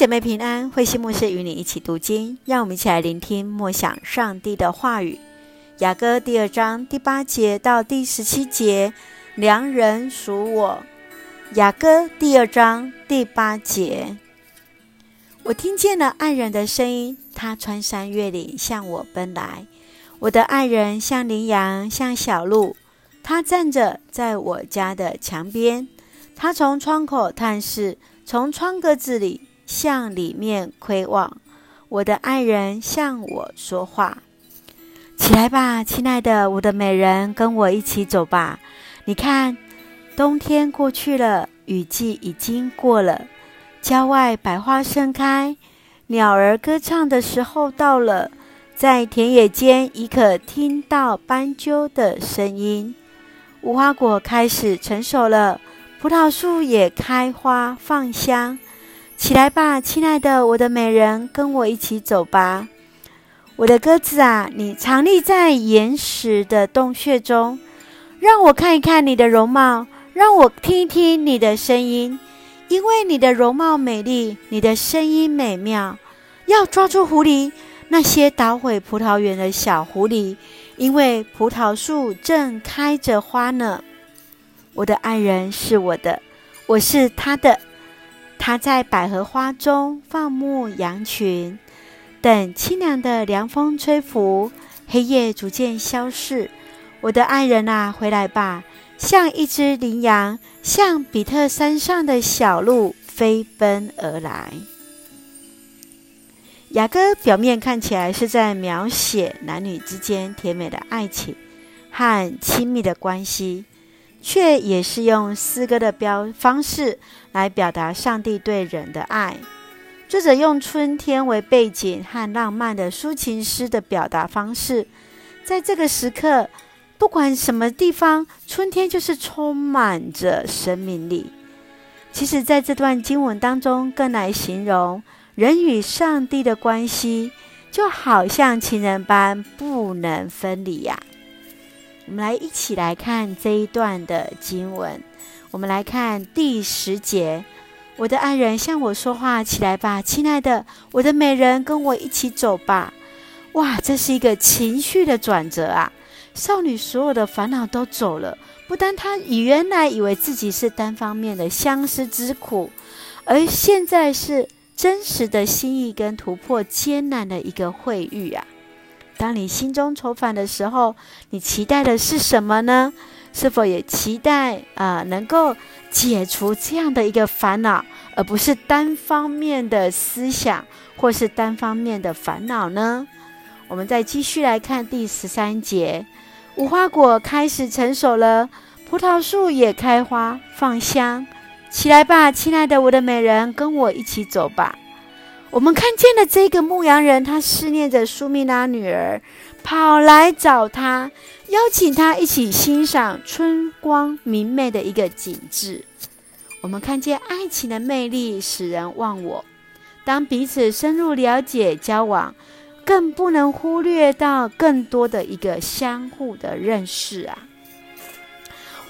姐妹平安，慧心牧师与你一起读经，让我们一起来聆听默想上帝的话语。雅歌第二章第八节到第十七节，良人属我。雅歌第二章第八节，我听见了爱人的声音，他穿山越岭向我奔来。我的爱人像羚羊，像小鹿，他站着在我家的墙边，他从窗口探视，从窗格子里。向里面窥望，我的爱人向我说话：“起来吧，亲爱的，我的美人，跟我一起走吧。你看，冬天过去了，雨季已经过了，郊外百花盛开，鸟儿歌唱的时候到了，在田野间已可听到斑鸠的声音，无花果开始成熟了，葡萄树也开花放香。”起来吧，亲爱的，我的美人，跟我一起走吧。我的鸽子啊，你藏匿在岩石的洞穴中，让我看一看你的容貌，让我听一听你的声音，因为你的容貌美丽，你的声音美妙。要抓住狐狸，那些捣毁葡萄园的小狐狸，因为葡萄树正开着花呢。我的爱人是我的，我是他的。他在百合花中放牧羊群，等清凉的凉风吹拂，黑夜逐渐消逝。我的爱人啊，回来吧，像一只羚羊，像比特山上的小鹿飞奔而来。雅歌表面看起来是在描写男女之间甜美的爱情和亲密的关系。却也是用诗歌的标方式来表达上帝对人的爱。作者用春天为背景和浪漫的抒情诗的表达方式，在这个时刻，不管什么地方，春天就是充满着生命力。其实，在这段经文当中，更来形容人与上帝的关系，就好像情人般不能分离呀。我们来一起来看这一段的经文。我们来看第十节：“我的爱人向我说话，起来吧，亲爱的，我的美人，跟我一起走吧。”哇，这是一个情绪的转折啊！少女所有的烦恼都走了，不单她以原来以为自己是单方面的相思之苦，而现在是真实的心意跟突破艰难的一个会遇啊！当你心中愁烦的时候，你期待的是什么呢？是否也期待啊、能够解除这样的一个烦恼，而不是单方面的思想或是单方面的烦恼呢？我们再继续来看第十三节：无花果开始成熟了，葡萄树也开花放香。起来吧，亲爱的，我的美人，跟我一起走吧。我们看见了这个牧羊人，他思念着苏米拉女儿，跑来找她，邀请她一起欣赏春光明媚的一个景致。我们看见爱情的魅力使人忘我，当彼此深入了解交往，更不能忽略到更多的一个相互的认识啊！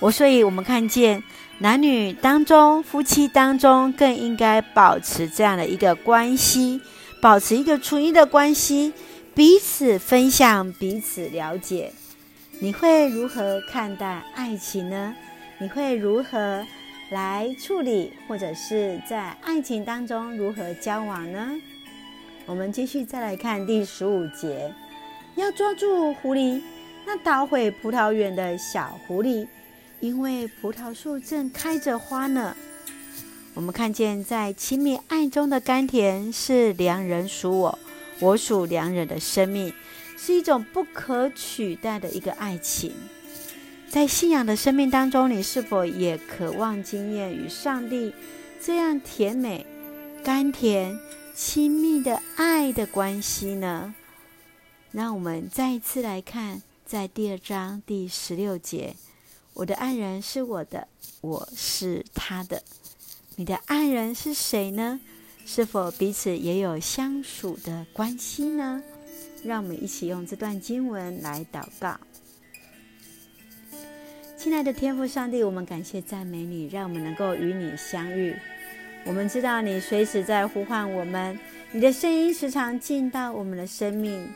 我所以，我们看见。男女当中，夫妻当中更应该保持这样的一个关系，保持一个纯一的关系，彼此分享，彼此了解。你会如何看待爱情呢？你会如何来处理，或者是在爱情当中如何交往呢？我们继续再来看第十五节，要抓住狐狸，那捣毁葡萄园的小狐狸。因为葡萄树正开着花呢，我们看见在亲密爱中的甘甜是良人属我，我属良人的生命，是一种不可取代的一个爱情。在信仰的生命当中，你是否也渴望经验与上帝这样甜美、甘甜、亲密的爱的关系呢？让我们再一次来看，在第二章第十六节。我的爱人是我的，我是他的。你的爱人是谁呢？是否彼此也有相属的关系呢？让我们一起用这段经文来祷告。亲爱的天父上帝，我们感谢赞美你，让我们能够与你相遇。我们知道你随时在呼唤我们，你的声音时常进到我们的生命。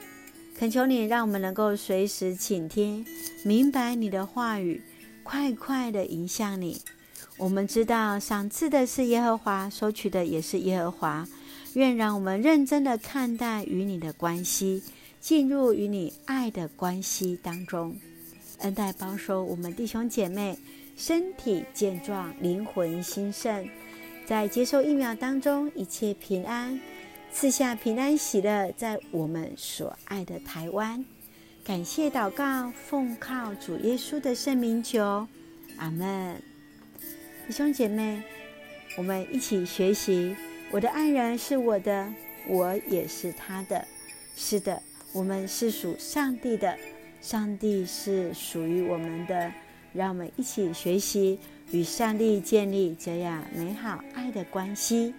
恳求你，让我们能够随时倾听，明白你的话语，快快地迎向你。我们知道赏赐的是耶和华，收取的也是耶和华。愿让我们认真的看待与你的关系，进入与你爱的关系当中。恩待保守我们弟兄姐妹身体健壮，灵魂兴盛，在接受疫苗当中一切平安。赐下平安喜乐，在我们所爱的台湾。感谢祷告，奉靠主耶稣的圣名求，阿门。弟兄姐妹，我们一起学习。我的爱人是我的，我也是他的。是的，我们是属上帝的，上帝是属于我们的。让我们一起学习，与上帝建立这样美好爱的关系。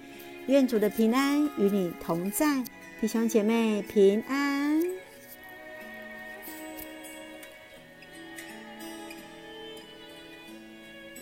愿主的平安与你同在，弟兄姐妹平安。